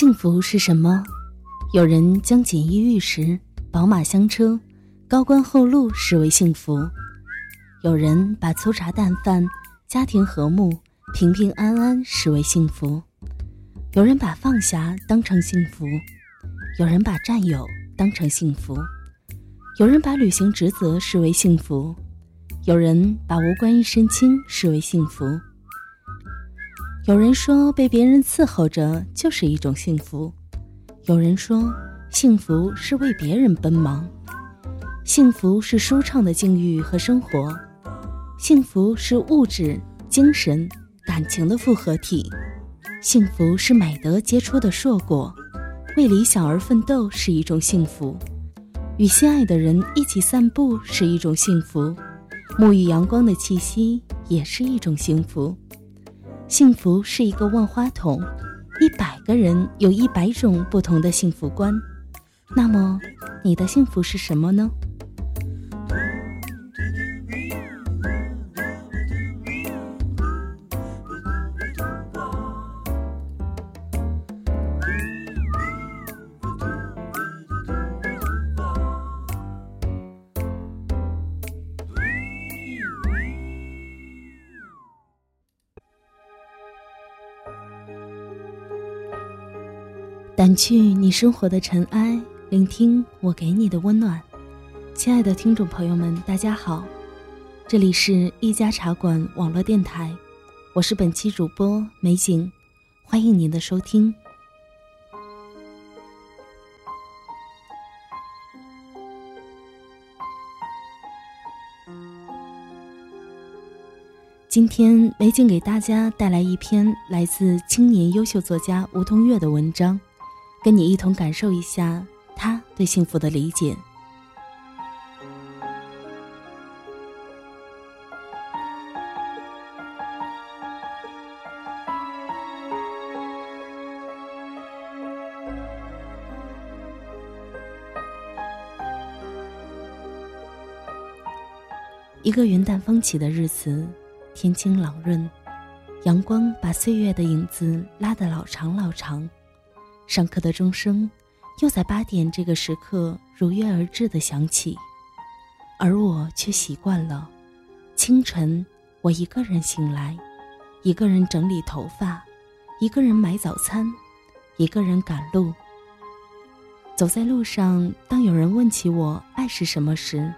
幸福是什么？有人将锦衣玉食、宝马香车、高官厚禄视为幸福；有人把粗茶淡饭、家庭和睦、平平安安视为幸福；有人把放下当成幸福；有人把占有当成幸福；有人把履行职责视为幸福；有人把无官一身轻视为幸福。有人说被别人伺候着就是一种幸福，有人说幸福是为别人奔忙，幸福是舒畅的境遇和生活，幸福是物质、精神、感情的复合体，幸福是美德结出的硕果，为理想而奋斗是一种幸福，与心爱的人一起散步是一种幸福，沐浴阳光的气息也是一种幸福。幸福是一个万花筒，一百个人有一百种不同的幸福观。那么，你的幸福是什么呢？掸去你生活的尘埃，聆听我给你的温暖。亲爱的听众朋友们，大家好，这里是一家茶馆网络电台，我是本期主播美景，欢迎您的收听。今天美景给大家带来一篇来自青年优秀作家吴桐月的文章。跟你一同感受一下他对幸福的理解。一个云淡风起的日子，天清朗润，阳光把岁月的影子拉得老长老长。上课的钟声，又在八点这个时刻如约而至的响起，而我却习惯了，清晨我一个人醒来，一个人整理头发，一个人买早餐，一个人赶路。走在路上，当有人问起我爱是什么时，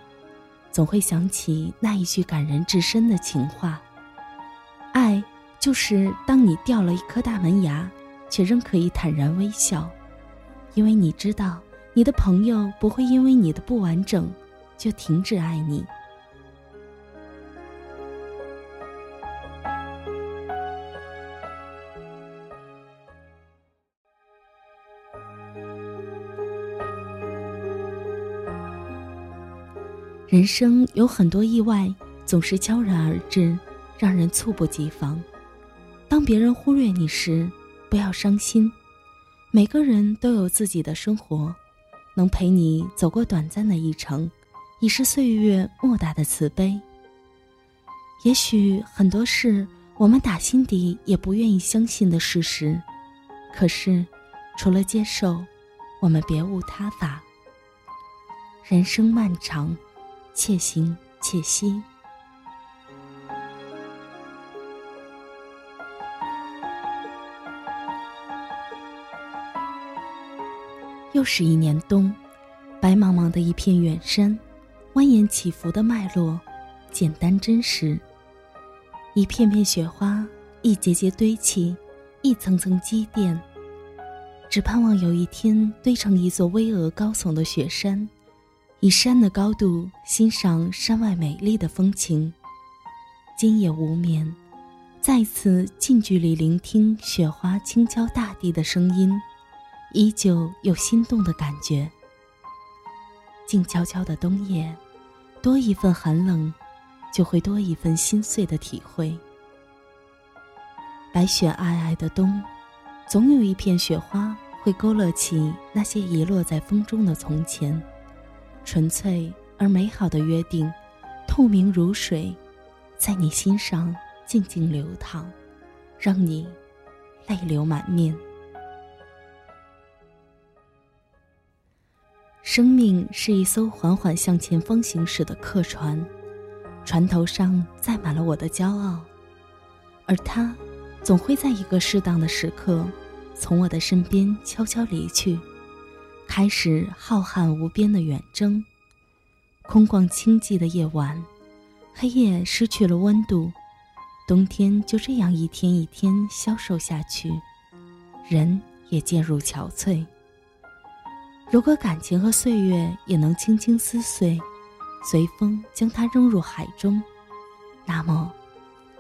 总会想起那一句感人至深的情话：爱就是当你掉了一颗大门牙。却仍可以坦然微笑，因为你知道，你的朋友不会因为你的不完整就停止爱你。人生有很多意外，总是悄然而至，让人猝不及防。当别人忽略你时，不要伤心，每个人都有自己的生活，能陪你走过短暂的一程，已是岁月莫大的慈悲。也许很多事我们打心底也不愿意相信的事实，可是，除了接受，我们别无他法。人生漫长，且行且惜。又是一年冬，白茫茫的一片远山，蜿蜒起伏的脉络，简单真实。一片片雪花，一节节堆砌，一层层积淀。只盼望有一天堆成一座巍峨高耸的雪山，以山的高度欣赏山外美丽的风情。今夜无眠，再次近距离聆听雪花轻敲大地的声音。依旧有心动的感觉。静悄悄的冬夜，多一份寒冷，就会多一份心碎的体会。白雪皑皑的冬，总有一片雪花会勾勒起那些遗落在风中的从前，纯粹而美好的约定，透明如水，在你心上静静流淌，让你泪流满面。生命是一艘缓缓向前方行驶的客船，船头上载满了我的骄傲，而它，总会在一个适当的时刻，从我的身边悄悄离去，开始浩瀚无边的远征。空旷清寂的夜晚，黑夜失去了温度，冬天就这样一天一天消瘦下去，人也渐入憔悴。如果感情和岁月也能轻轻撕碎，随风将它扔入海中，那么，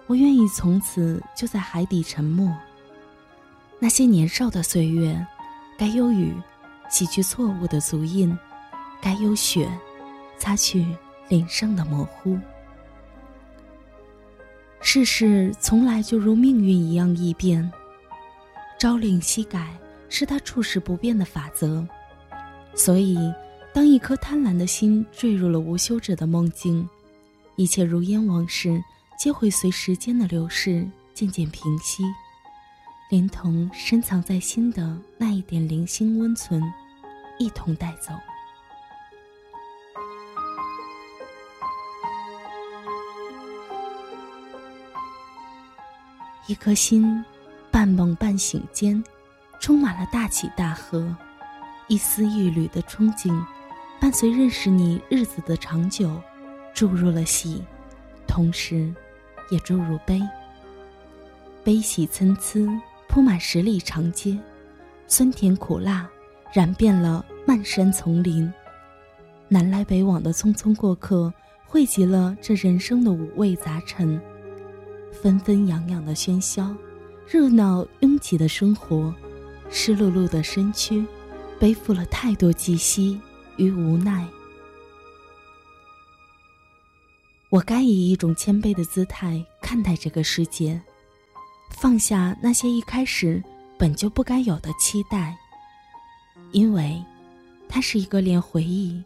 我愿意从此就在海底沉没。那些年少的岁月，该有雨洗去错误的足印，该有雪擦去脸上的模糊。世事从来就如命运一样易变，朝令夕改是他处事不变的法则。所以，当一颗贪婪的心坠入了无休止的梦境，一切如烟往事皆会随时间的流逝渐渐平息，连同深藏在心的那一点零星温存，一同带走。一颗心，半梦半醒间，充满了大起大合。一丝一缕的憧憬，伴随认识你日子的长久，注入了喜，同时，也注入悲。悲喜参差，铺满十里长街，酸甜苦辣，染遍了漫山丛林。南来北往的匆匆过客，汇集了这人生的五味杂陈。纷纷扬扬的喧嚣，热闹拥挤的生活，湿漉漉的身躯。背负了太多寄息与无奈，我该以一种谦卑的姿态看待这个世界，放下那些一开始本就不该有的期待，因为，它是一个连回忆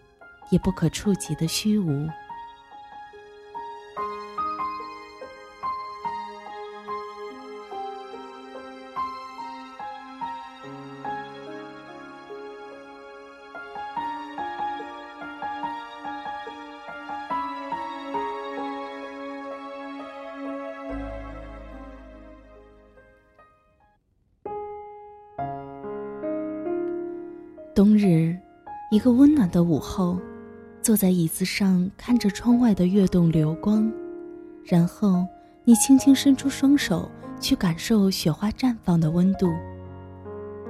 也不可触及的虚无。冬日，一个温暖的午后，坐在椅子上看着窗外的月动流光，然后你轻轻伸出双手去感受雪花绽放的温度。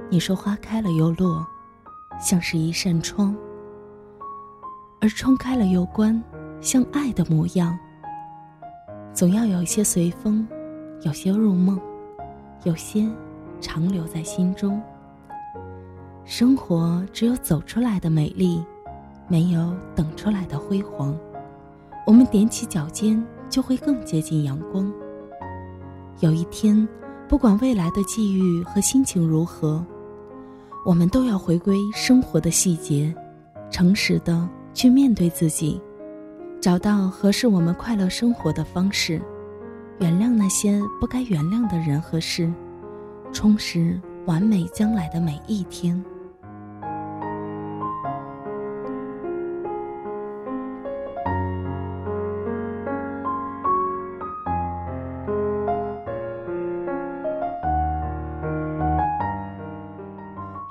你说花开了又落，像是一扇窗，而窗开了又关，像爱的模样。总要有一些随风，有些入梦，有些长留在心中。生活只有走出来的美丽，没有等出来的辉煌。我们踮起脚尖，就会更接近阳光。有一天，不管未来的际遇和心情如何，我们都要回归生活的细节，诚实的去面对自己，找到合适我们快乐生活的方式，原谅那些不该原谅的人和事，充实完美将来的每一天。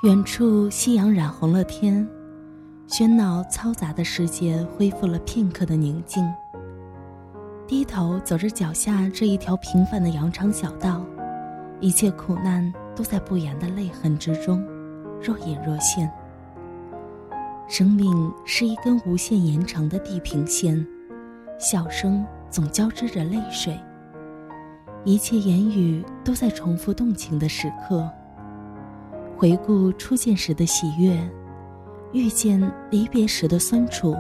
远处，夕阳染红了天，喧闹嘈杂的世界恢复了片刻的宁静。低头走着脚下这一条平凡的羊肠小道，一切苦难都在不言的泪痕之中，若隐若现。生命是一根无限延长的地平线，笑声总交织着泪水。一切言语都在重复动情的时刻。回顾初见时的喜悦，遇见离别时的酸楚。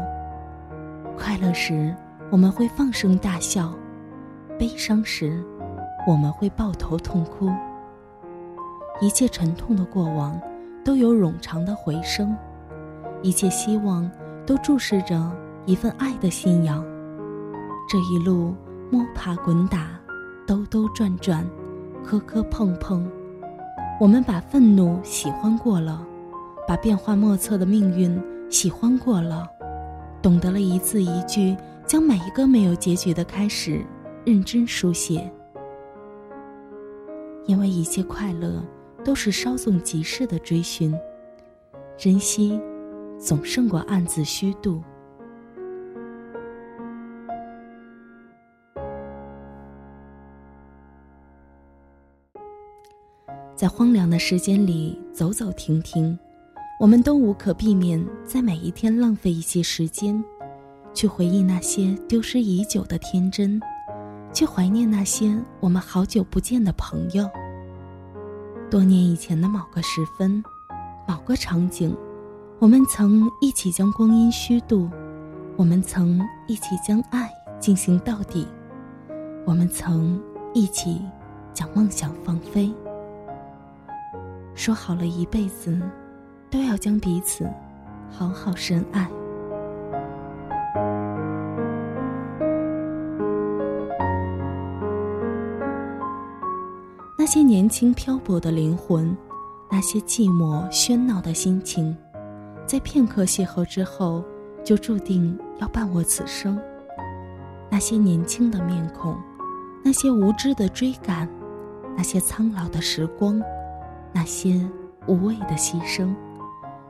快乐时，我们会放声大笑；悲伤时，我们会抱头痛哭。一切沉痛的过往，都有冗长的回声；一切希望，都注视着一份爱的信仰。这一路摸爬滚打，兜兜转转，磕磕碰碰。我们把愤怒喜欢过了，把变幻莫测的命运喜欢过了，懂得了一字一句，将每一个没有结局的开始认真书写。因为一切快乐都是稍纵即逝的追寻，珍惜总胜过暗自虚度。在荒凉的时间里走走停停，我们都无可避免在每一天浪费一些时间，去回忆那些丢失已久的天真，去怀念那些我们好久不见的朋友。多年以前的某个时分，某个场景，我们曾一起将光阴虚度，我们曾一起将爱进行到底，我们曾一起将梦想放飞。说好了一辈子，都要将彼此好好深爱。那些年轻漂泊的灵魂，那些寂寞喧闹的心情，在片刻邂逅之后，就注定要伴我此生。那些年轻的面孔，那些无知的追赶，那些苍老的时光。那些无谓的牺牲，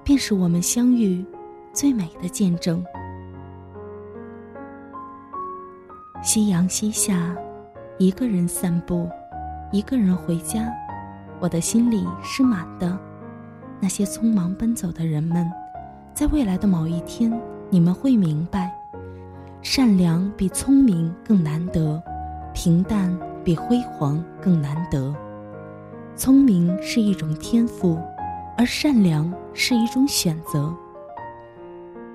便是我们相遇最美的见证。夕阳西下，一个人散步，一个人回家，我的心里是满的。那些匆忙奔走的人们，在未来的某一天，你们会明白，善良比聪明更难得，平淡比辉煌更难得。聪明是一种天赋，而善良是一种选择。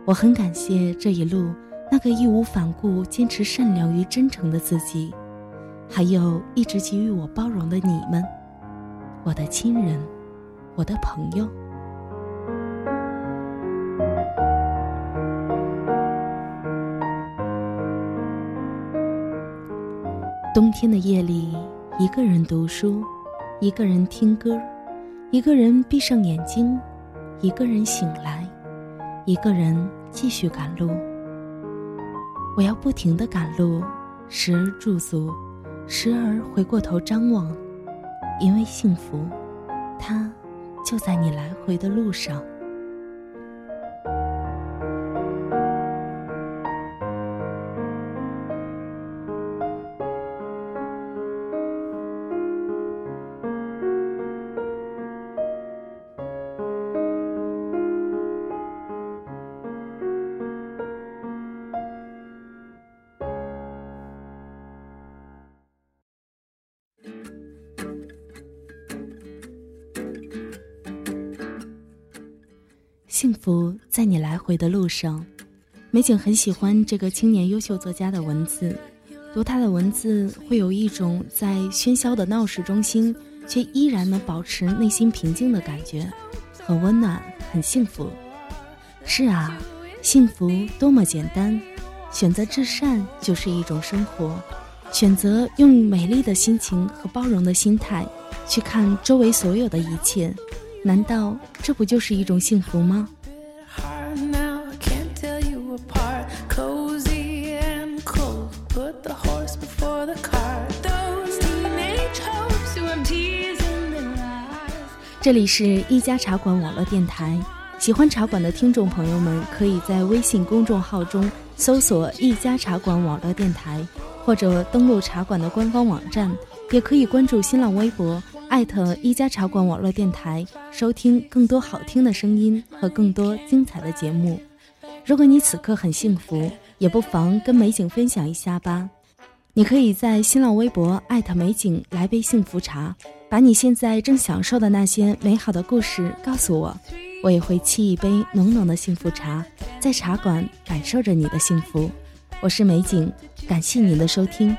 我很感谢这一路那个义无反顾坚持善良与真诚的自己，还有一直给予我包容的你们，我的亲人，我的朋友。冬天的夜里，一个人读书。一个人听歌，一个人闭上眼睛，一个人醒来，一个人继续赶路。我要不停的赶路，时而驻足，时而回过头张望，因为幸福，它就在你来回的路上。幸福在你来回的路上，美景很喜欢这个青年优秀作家的文字，读他的文字会有一种在喧嚣的闹市中心，却依然能保持内心平静的感觉，很温暖，很幸福。是啊，幸福多么简单，选择至善就是一种生活，选择用美丽的心情和包容的心态去看周围所有的一切。难道这不就是一种幸福吗？这里是一家茶馆网络电台，喜欢茶馆的听众朋友们，可以在微信公众号中搜索“一家茶馆网络电台”，或者登录茶馆的官方网站，也可以关注新浪微博。艾特一家茶馆网络电台，收听更多好听的声音和更多精彩的节目。如果你此刻很幸福，也不妨跟美景分享一下吧。你可以在新浪微博艾特美景来杯幸福茶，把你现在正享受的那些美好的故事告诉我，我也会沏一杯浓浓的幸福茶，在茶馆感受着你的幸福。我是美景，感谢您的收听。